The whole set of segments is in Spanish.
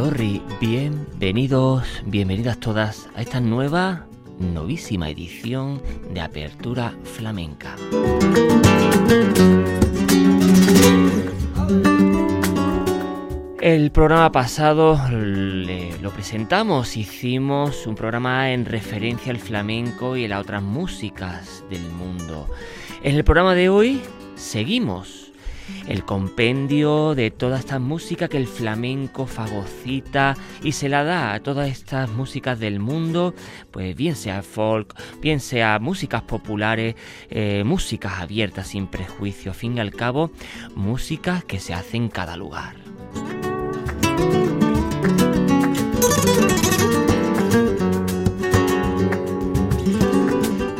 saioa. bienvenidas todas a esta nueva, novísima edición de Apertura Flamenca. El programa pasado lo presentamos, hicimos un programa en referencia al flamenco y a las otras músicas del mundo. En el programa de hoy seguimos el compendio de toda esta música que el flamenco fagocita y se la da a todas estas músicas del mundo, pues bien sea folk, bien sea músicas populares, eh, músicas abiertas sin prejuicio, fin y al cabo, músicas que se hacen en cada lugar.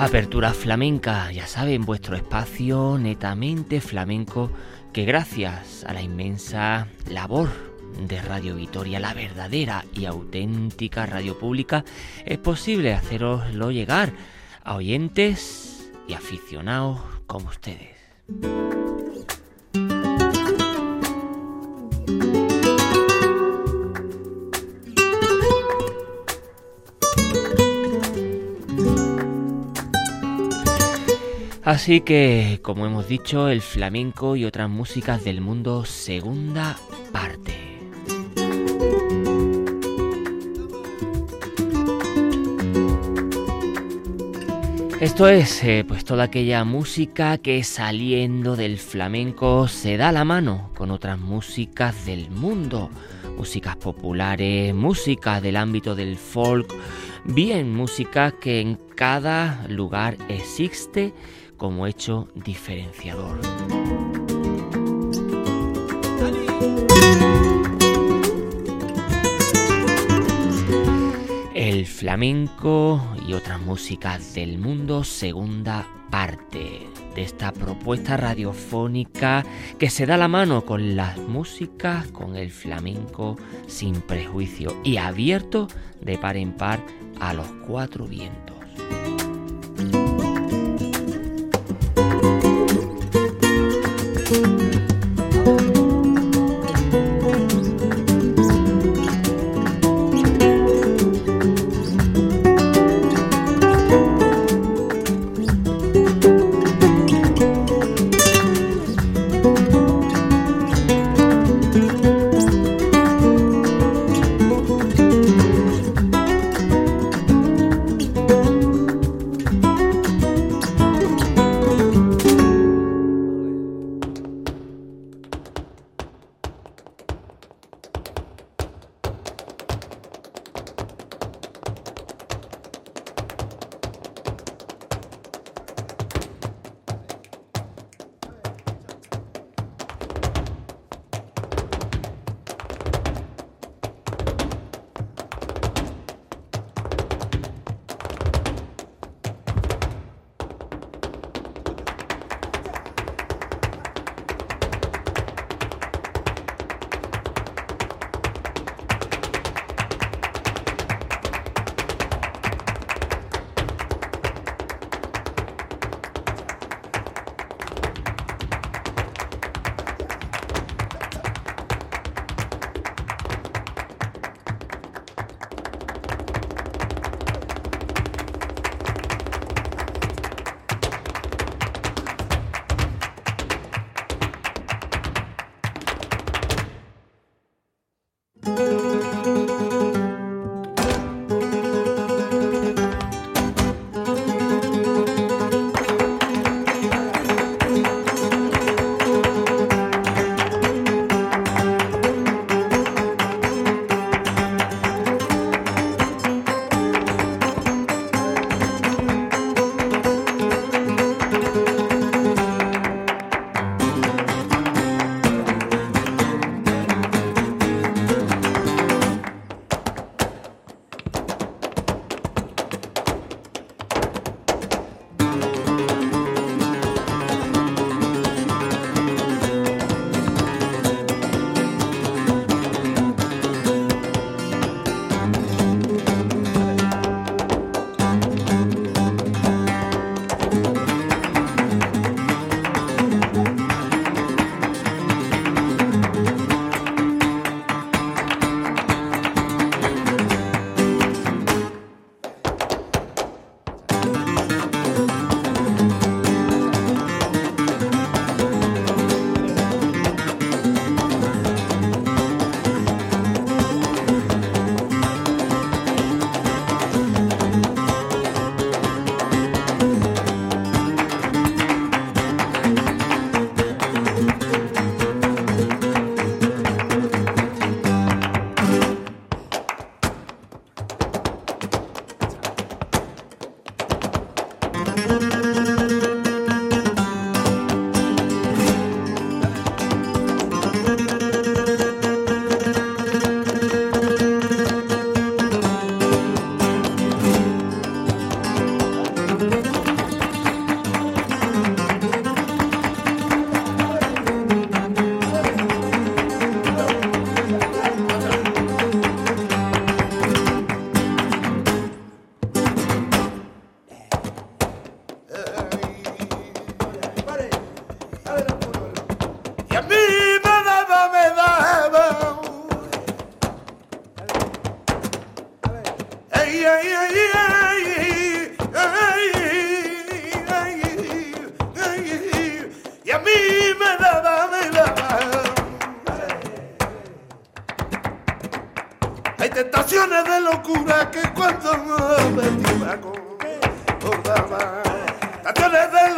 Apertura flamenca, ya saben, vuestro espacio netamente flamenco que gracias a la inmensa labor de Radio Vitoria, la verdadera y auténtica radio pública, es posible haceroslo llegar a oyentes y aficionados como ustedes. Así que, como hemos dicho, el flamenco y otras músicas del mundo, segunda parte. Esto es eh, pues toda aquella música que saliendo del flamenco se da la mano con otras músicas del mundo, músicas populares, música del ámbito del folk, bien música que en cada lugar existe como hecho diferenciador. El flamenco y otras músicas del mundo, segunda parte de esta propuesta radiofónica que se da la mano con las músicas, con el flamenco sin prejuicio y abierto de par en par a los cuatro vientos.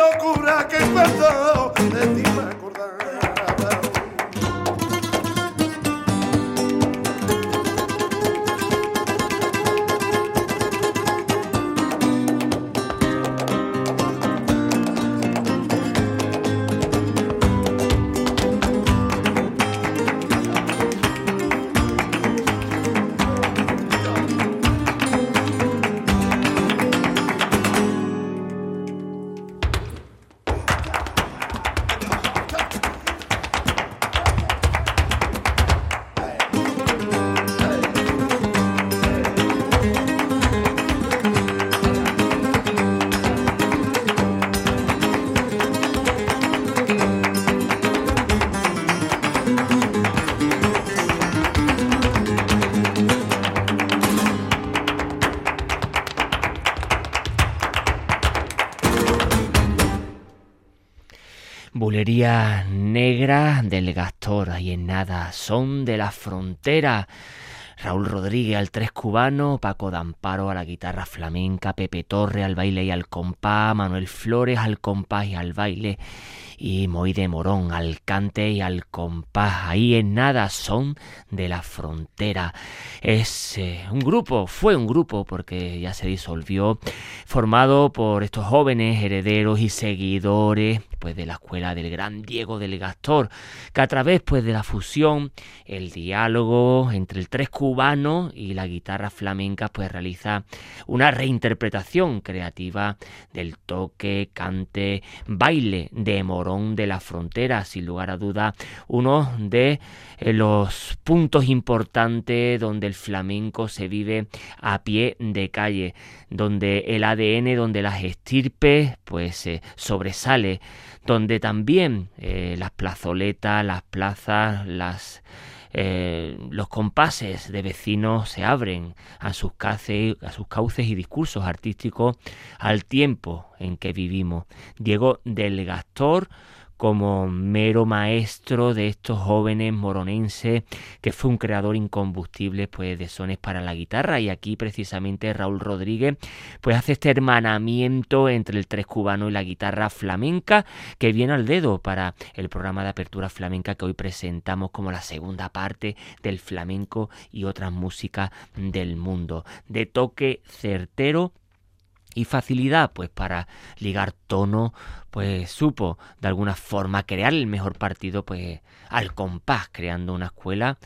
locura que cuando de ti me acordar. Negra del Gastor, ahí en nada, son de la frontera. Raúl Rodríguez al tres cubano, Paco Damparo a la guitarra flamenca, Pepe Torre al baile y al compás, Manuel Flores al compás y al baile y Moide Morón al cante y al compás. Ahí en nada son de la frontera. Es eh, un grupo, fue un grupo porque ya se disolvió, formado por estos jóvenes herederos y seguidores pues de la escuela del gran Diego del Gastor, que a través pues de la fusión, el diálogo entre el tres cubano y la guitarra flamenca pues realiza una reinterpretación creativa del toque, cante, baile de Morón de la Frontera, sin lugar a duda uno de eh, los puntos importantes donde el flamenco se vive a pie de calle, donde el ADN, donde las estirpes pues eh, sobresale donde también eh, las plazoletas, las plazas, las, eh, los compases de vecinos se abren a sus, a sus cauces y discursos artísticos al tiempo en que vivimos. Diego del Gastor como mero maestro de estos jóvenes moronenses, que fue un creador incombustible pues, de sones para la guitarra. Y aquí precisamente Raúl Rodríguez pues, hace este hermanamiento entre el tres cubano y la guitarra flamenca, que viene al dedo para el programa de apertura flamenca que hoy presentamos como la segunda parte del flamenco y otras músicas del mundo. De toque certero y facilidad pues para ligar tono pues supo de alguna forma crear el mejor partido pues al compás creando una escuela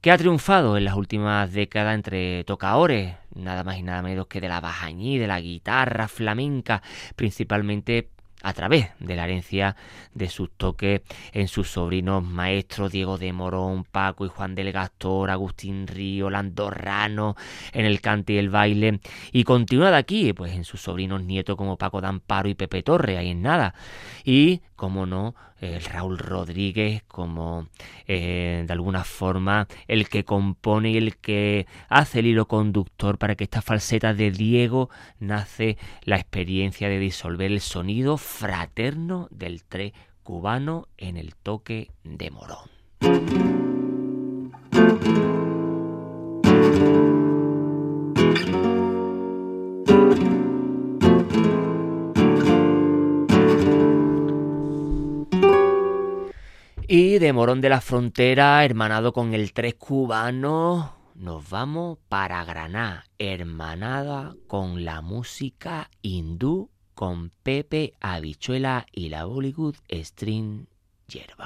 que ha triunfado en las últimas décadas entre tocadores nada más y nada menos que de la bajañí de la guitarra flamenca principalmente a través de la herencia de sus toques en sus sobrinos maestros Diego de Morón, Paco y Juan del Gastor, Agustín Río, Landorrano, en el cante y el baile, y continúa de aquí, pues en sus sobrinos nietos como Paco Damparo y Pepe Torre, ahí en nada, y como no, el Raúl Rodríguez como eh, de alguna forma el que compone y el que hace el hilo conductor para que esta falseta de Diego nace la experiencia de disolver el sonido fraterno del tre cubano en el toque de Morón. De Morón de la Frontera, hermanado con el tres cubano, nos vamos para Granada, hermanada con la música hindú con Pepe Habichuela y la Bollywood String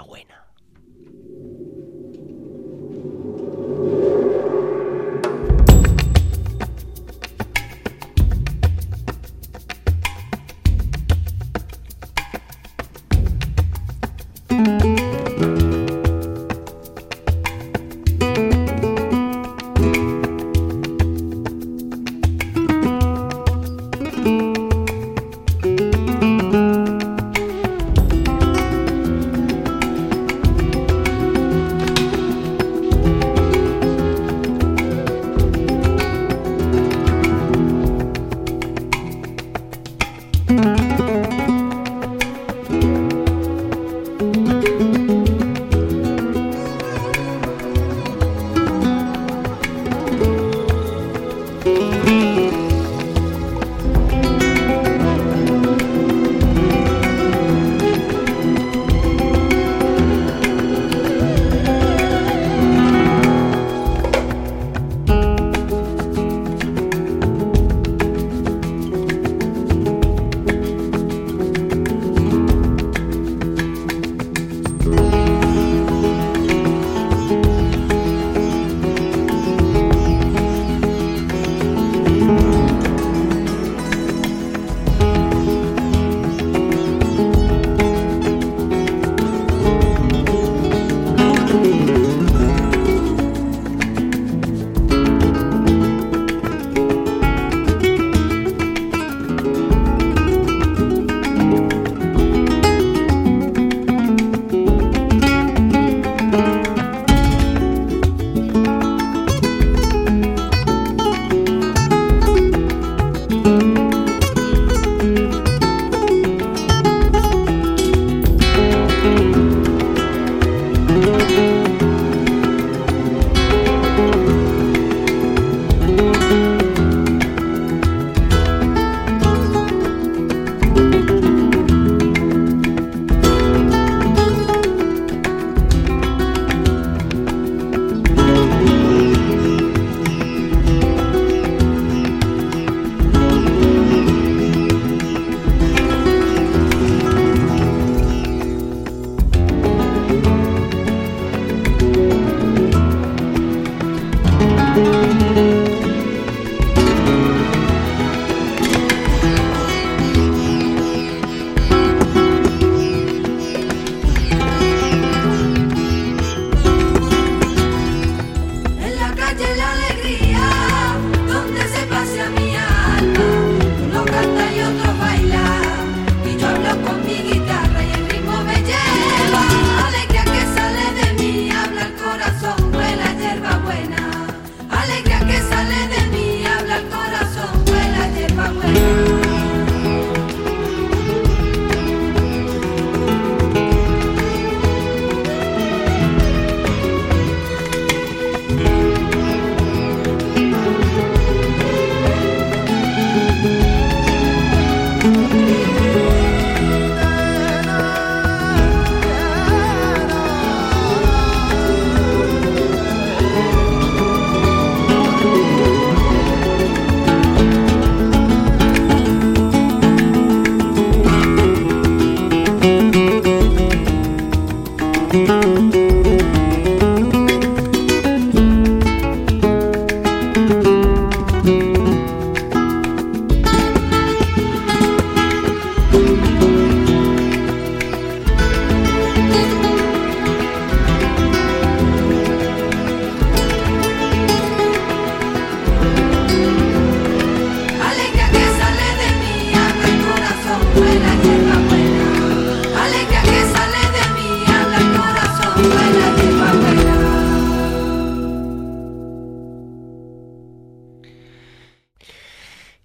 Buena.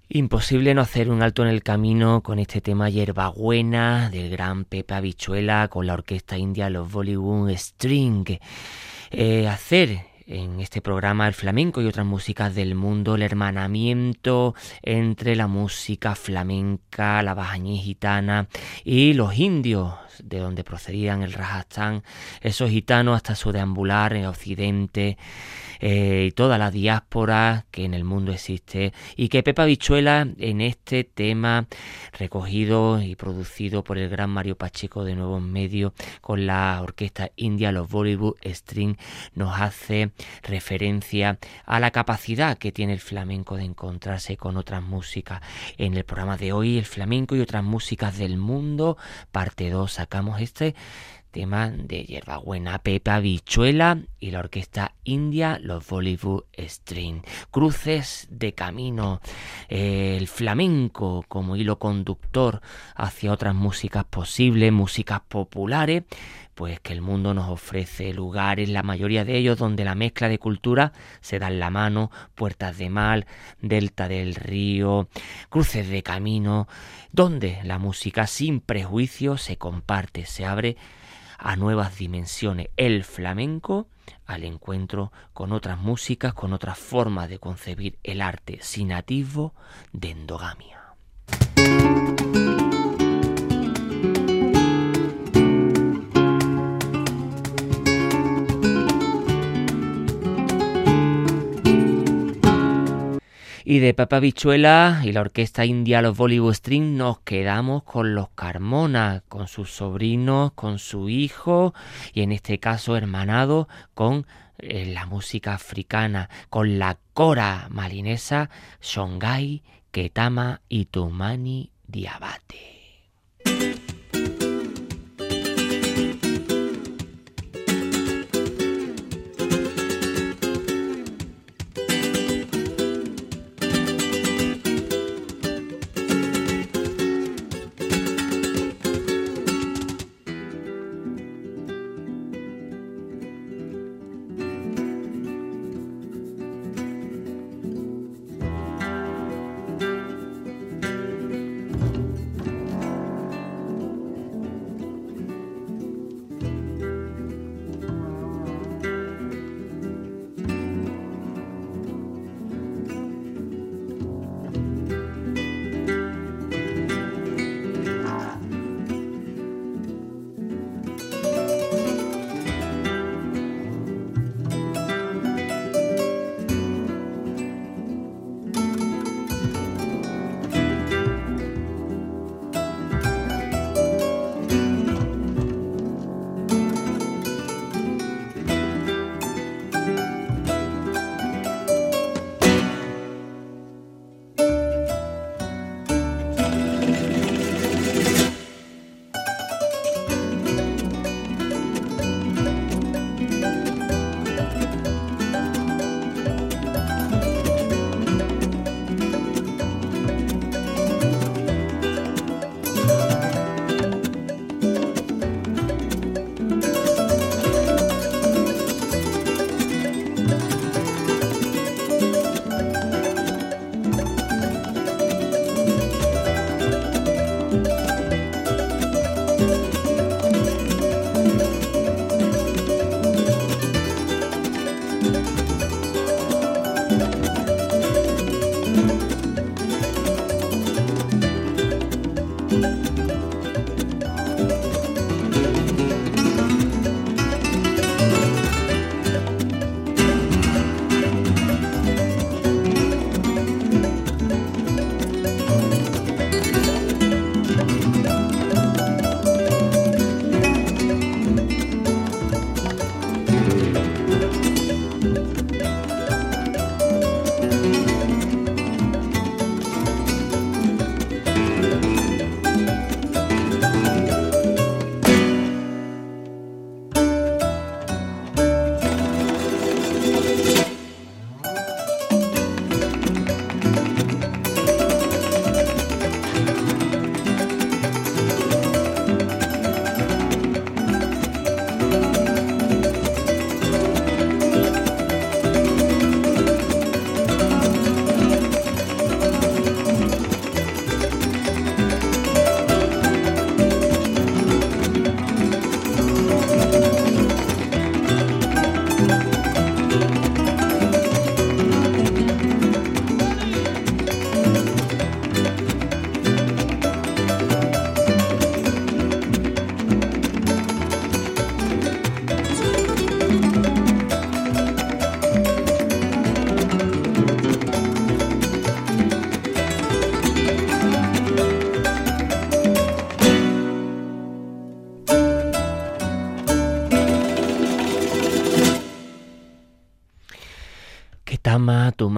Imposible no hacer un alto en el camino con este tema Hierbabuena del gran Pepe Habichuela con la orquesta india Los Bollywood String. Eh, hacer en este programa el flamenco y otras músicas del mundo, el hermanamiento entre la música flamenca, la bajañí gitana y los indios de donde procedían el Rajasthan, esos gitanos hasta su deambular en Occidente, eh, y toda la diáspora que en el mundo existe y que Pepa Bichuela en este tema recogido y producido por el gran Mario Pacheco de Nuevos Medios con la orquesta india los Bollywood String nos hace referencia a la capacidad que tiene el flamenco de encontrarse con otras músicas. En el programa de hoy el flamenco y otras músicas del mundo parte 2 este tema de Hierbabuena, Pepa, Bichuela y la orquesta india, los Bollywood String. Cruces de camino, el flamenco como hilo conductor hacia otras músicas posibles, músicas populares, pues que el mundo nos ofrece lugares, la mayoría de ellos donde la mezcla de cultura se da en la mano, puertas de mar, delta del río, cruces de camino, donde la música sin prejuicio se comparte, se abre a nuevas dimensiones, el flamenco al encuentro con otras músicas, con otras formas de concebir el arte sin atisbo de endogamia. Y de Papa Bichuela y la orquesta india Los Bollywood String nos quedamos con los Carmona, con sus sobrinos, con su hijo y en este caso hermanado con eh, la música africana, con la cora malinesa Shongai, Ketama y Tumani Diabate.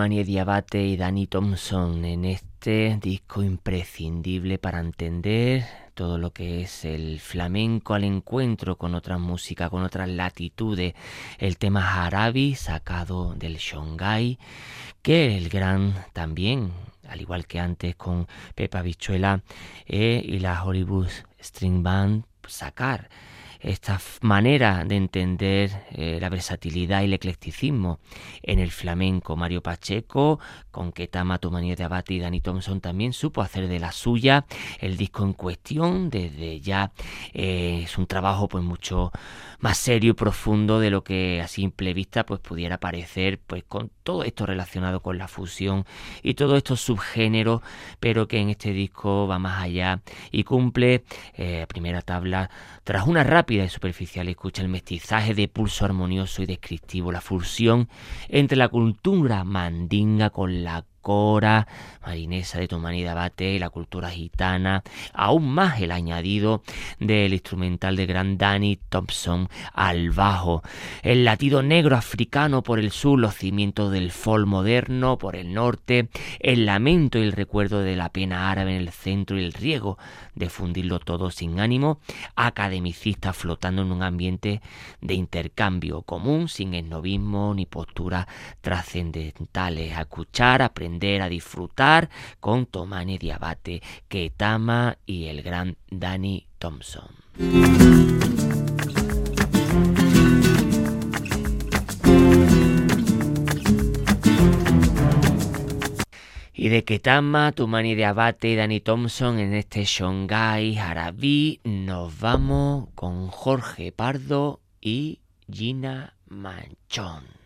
Tumani Diabate y Danny Thompson en este disco imprescindible para entender todo lo que es el flamenco al encuentro con otras músicas, con otras latitudes. El tema Harabi sacado del Shongai, que el gran también, al igual que antes con Pepa Bichuela eh, y la Hollywood String Band, sacar esta manera de entender eh, la versatilidad y el eclecticismo en el flamenco. Mario Pacheco, con Ketama, Tumanía de Abate y Danny Thompson también supo hacer de la suya el disco en cuestión. Desde ya eh, es un trabajo pues mucho más serio y profundo de lo que a simple vista pues pudiera parecer pues con todo esto relacionado con la fusión y todos estos subgéneros pero que en este disco va más allá y cumple eh, primera tabla tras una rápida y superficial escucha el mestizaje de pulso armonioso y descriptivo la fusión entre la cultura mandinga con la cora, marinesa de Tomani Abate, la cultura gitana, aún más el añadido del instrumental de gran Danny Thompson al bajo, el latido negro africano por el sur, los cimientos del folk moderno por el norte, el lamento y el recuerdo de la pena árabe en el centro y el riego de fundirlo todo sin ánimo, academicista flotando en un ambiente de intercambio común, sin esnovismo ni posturas trascendentales, a escuchar, aprender a disfrutar con Tomane Diabate, Ketama y el gran Danny Thompson. Y de Ketama, Tumani de Abate y Danny Thompson en este Shongai Harabi nos vamos con Jorge Pardo y Gina Manchón.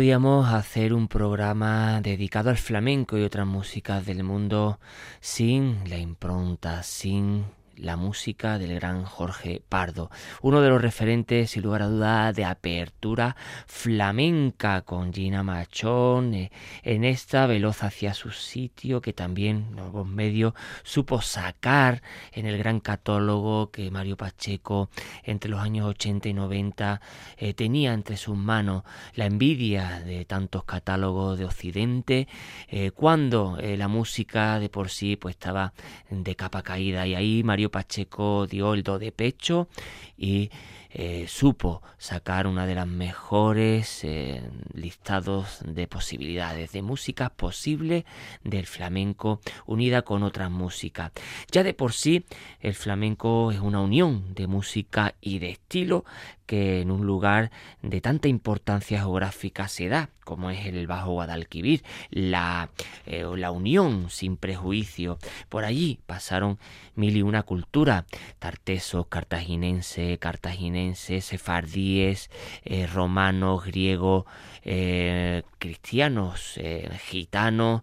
Podíamos hacer un programa dedicado al flamenco y otras músicas del mundo sin la impronta, sin la música del gran Jorge Pardo, uno de los referentes, sin lugar a duda, de apertura flamenca con Gina Machón, eh, en esta veloz hacia su sitio que también Nuevos Medios supo sacar en el gran catálogo que Mario Pacheco entre los años 80 y 90 eh, tenía entre sus manos la envidia de tantos catálogos de Occidente, eh, cuando la música de por sí pues estaba de capa caída. Y ahí Mario Pacheco dio el do de pecho y eh, supo sacar una de las mejores eh, listados de posibilidades de música posible del flamenco unida con otras músicas. Ya de por sí el flamenco es una unión de música y de estilo que en un lugar de tanta importancia geográfica se da, como es el Bajo Guadalquivir, la, eh, la unión sin prejuicio. Por allí pasaron mil y una cultura, tartesos, cartaginense, cartaginenses, sefardíes, eh, romanos, griegos, eh, cristianos, gitanos,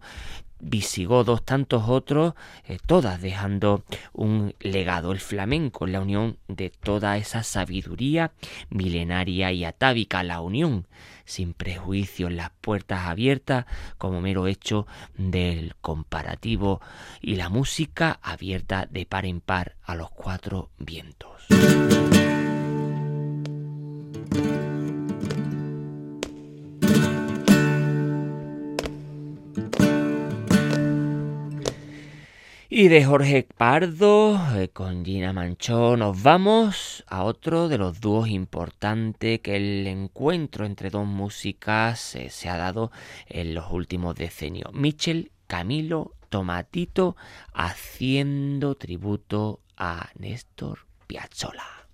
visigodos, tantos otros, eh, todas dejando un legado, el flamenco, la unión de toda esa sabiduría milenaria y atávica, la unión sin prejuicios, las puertas abiertas como mero hecho del comparativo y la música abierta de par en par a los cuatro vientos. Y de Jorge Pardo eh, con Gina Manchón nos vamos a otro de los dúos importantes que el encuentro entre dos músicas eh, se ha dado en los últimos decenios. Michel Camilo Tomatito haciendo tributo a Néstor Piazzolla.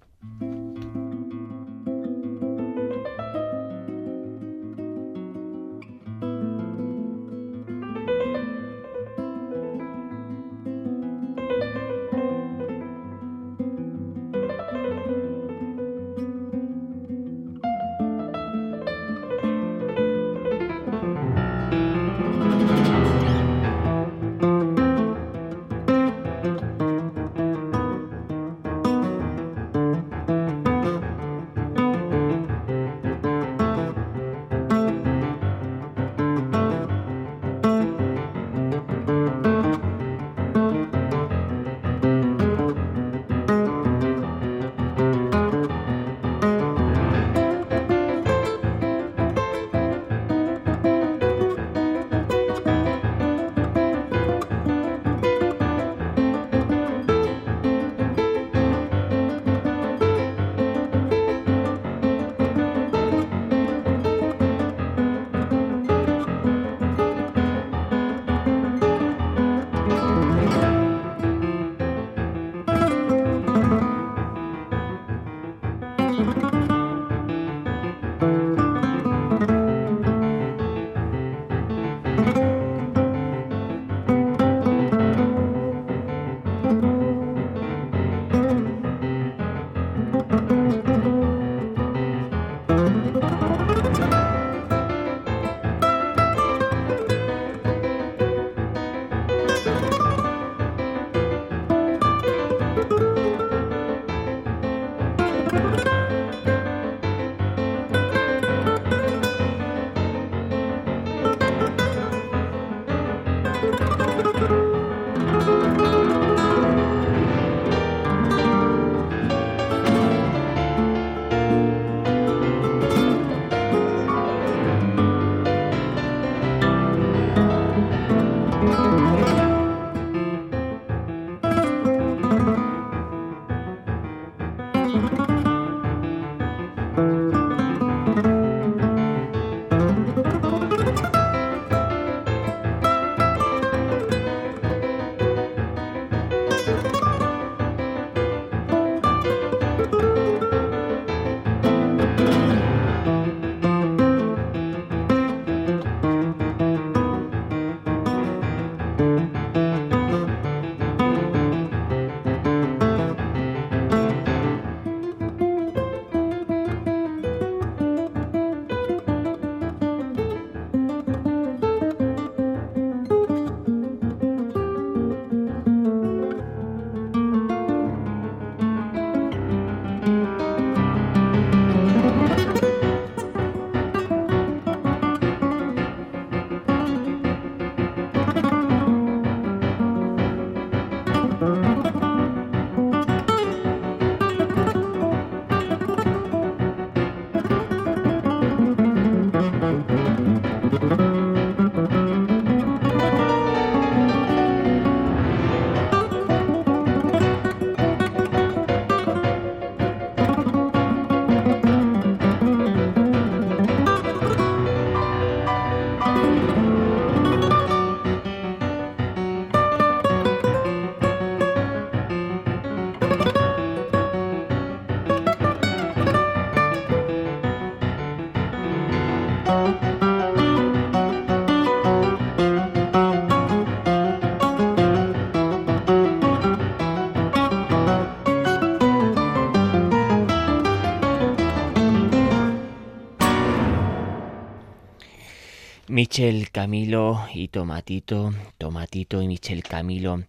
Michel Camilo y Tomatito, Tomatito y Michel Camilo.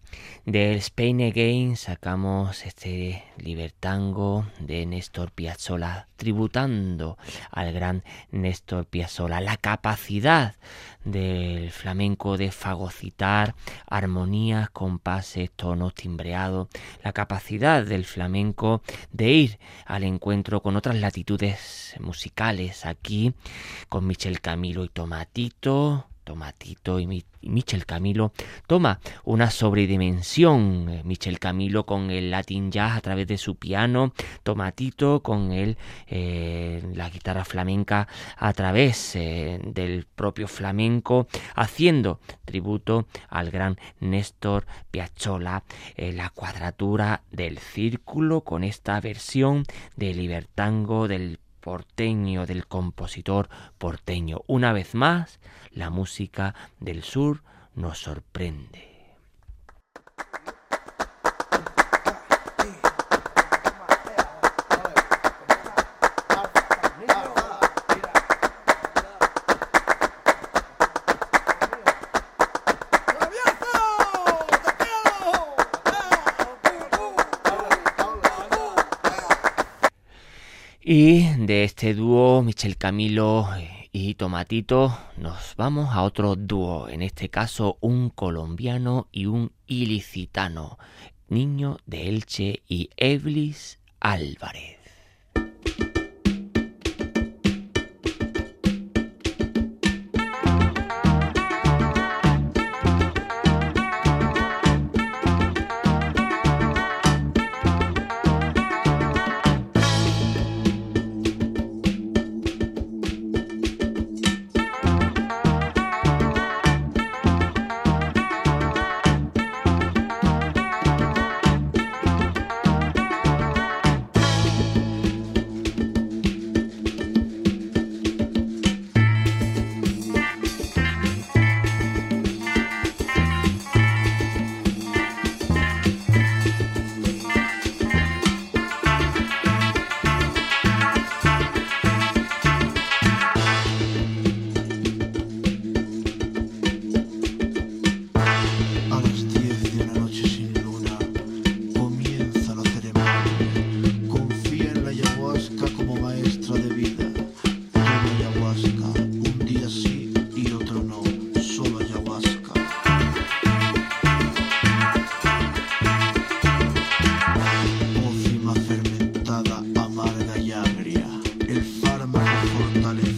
Del Spain Again sacamos este libertango de Néstor Piazzolla, tributando al gran Néstor Piazzolla. La capacidad del flamenco de fagocitar armonías, compases, tonos timbreados, la capacidad del flamenco de ir al encuentro con otras latitudes musicales. Aquí con Michel Camilo y Tomatito Tomatito y, Michel Camilo toma una sobredimensión. Eh, Michel Camilo con el Latin Jazz a través de su piano, Tomatito con el, eh, la guitarra flamenca a través eh, del propio flamenco, haciendo tributo al gran Néstor Piazzolla, la cuadratura del círculo con esta versión de Libertango del porteño, del compositor porteño. Una vez más, la música del sur nos sorprende. Y de este dúo, Michel Camilo y Tomatito, nos vamos a otro dúo, en este caso un colombiano y un ilicitano, Niño de Elche y Eblis Álvarez. Telefonundan ev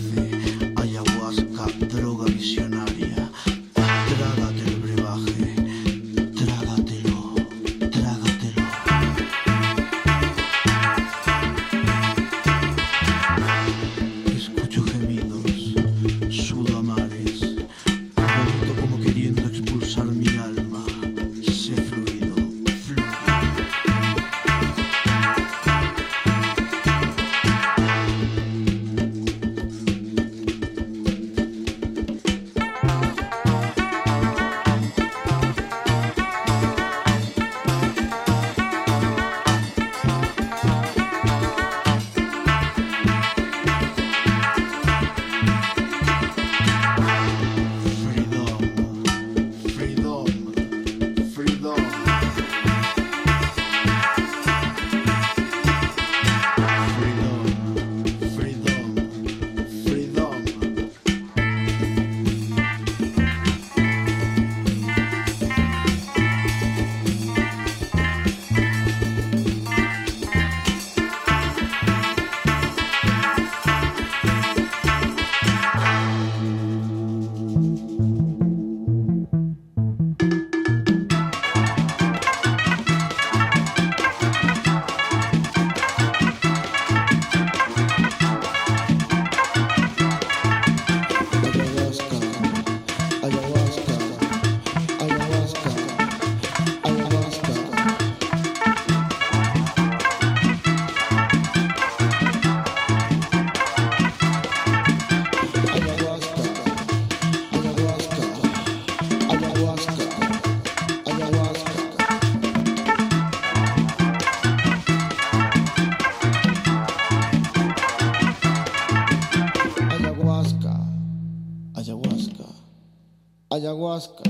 ayahuasca,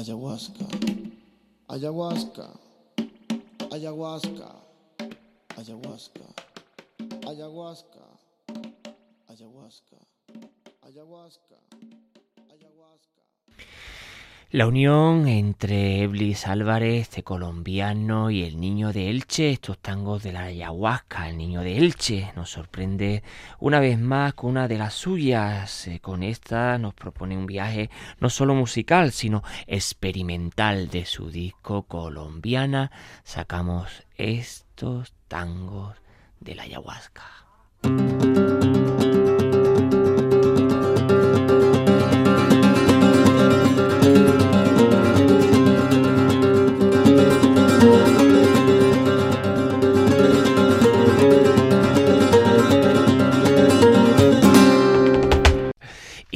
ayahuasca, ayahuasca, ayahuasca, ayahuasca, ayahuasca, ayahuasca, ayahuasca. ayahuasca. La unión entre Eblis Álvarez, este colombiano, y el niño de Elche, estos tangos de la ayahuasca, el niño de Elche, nos sorprende una vez más con una de las suyas. Eh, con esta nos propone un viaje no solo musical, sino experimental de su disco colombiana. Sacamos estos tangos de la ayahuasca.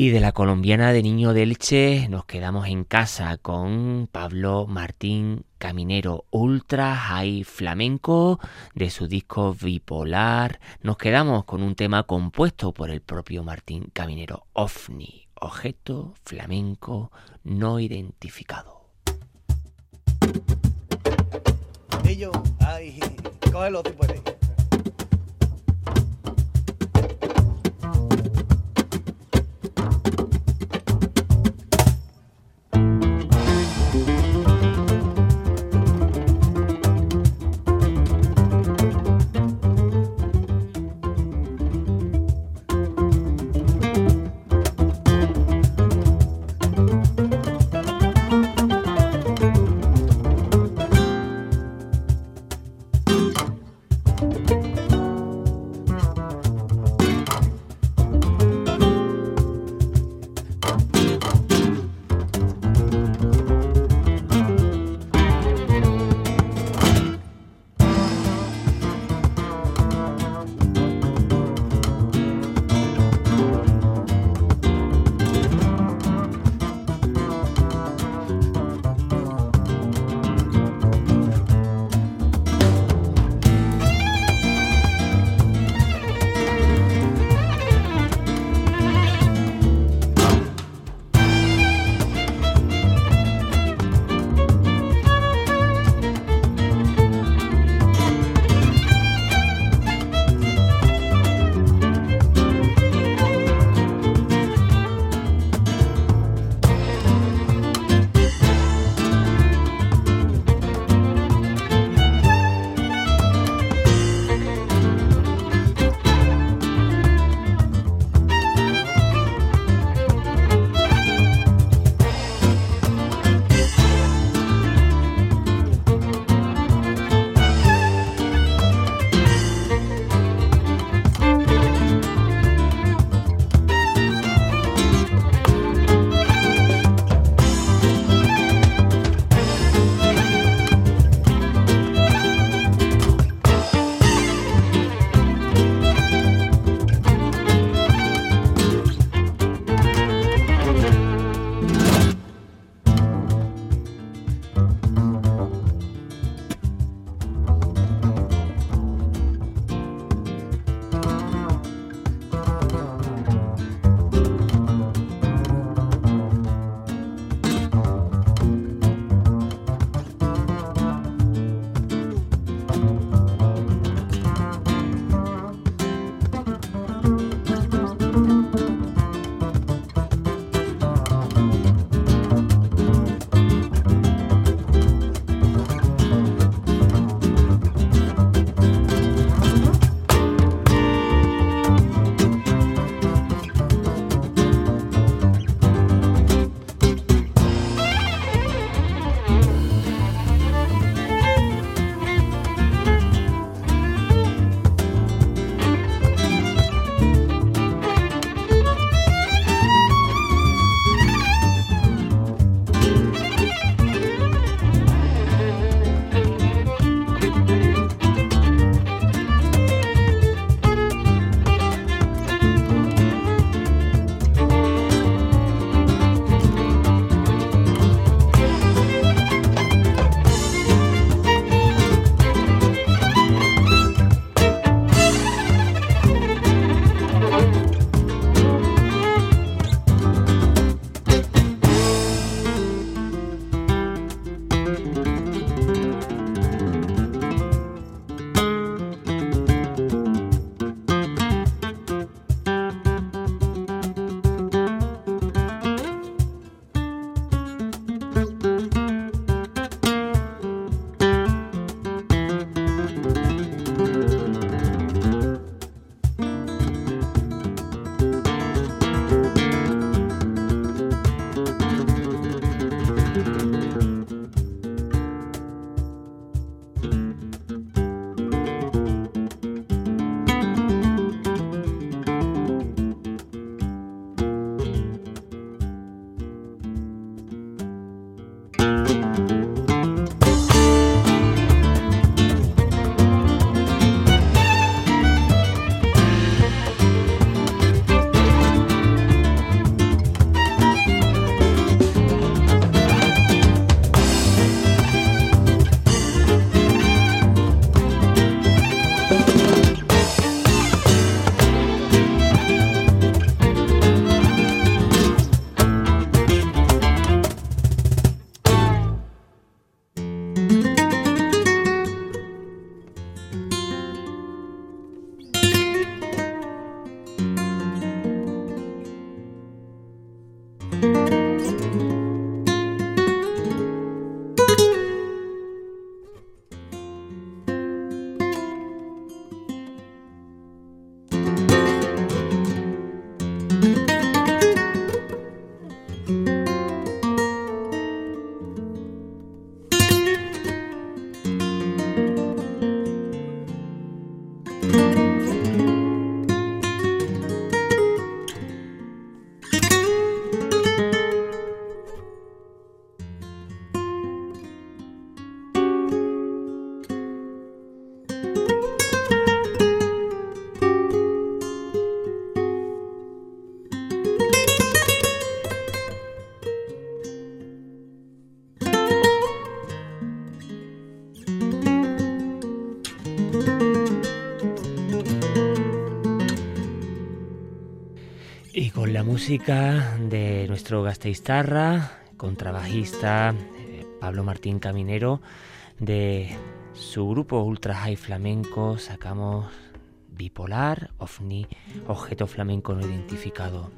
Y de la colombiana de Niño de Elche nos quedamos en casa con Pablo Martín Caminero Ultra High Flamenco de su disco Bipolar. Nos quedamos con un tema compuesto por el propio Martín Caminero OVNI, objeto flamenco no identificado. Ay. Música de nuestro gasteiztarra, contrabajista eh, Pablo Martín Caminero, de su grupo Ultra High Flamenco sacamos Bipolar, OVNI, objeto flamenco no identificado.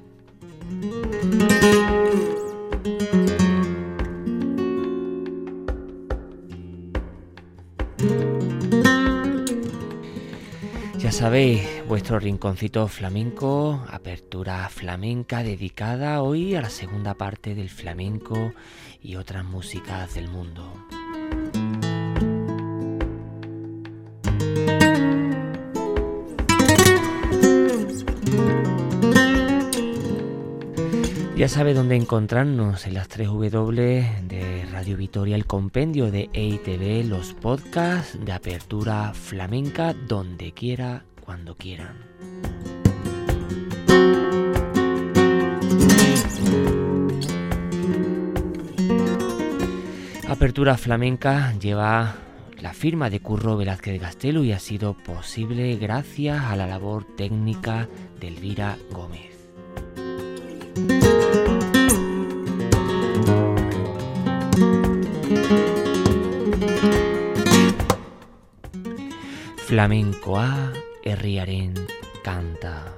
Sabéis, vuestro rinconcito flamenco, apertura flamenca dedicada hoy a la segunda parte del flamenco y otras músicas del mundo. Ya sabe dónde encontrarnos en las 3 W de Radio Vitoria, el compendio de EITV, los podcasts de apertura flamenca, donde quiera, cuando quieran. Apertura flamenca lleva la firma de Curro Velázquez de Castelo y ha sido posible gracias a la labor técnica de Elvira Gómez. Flamencoa herriaren kanta.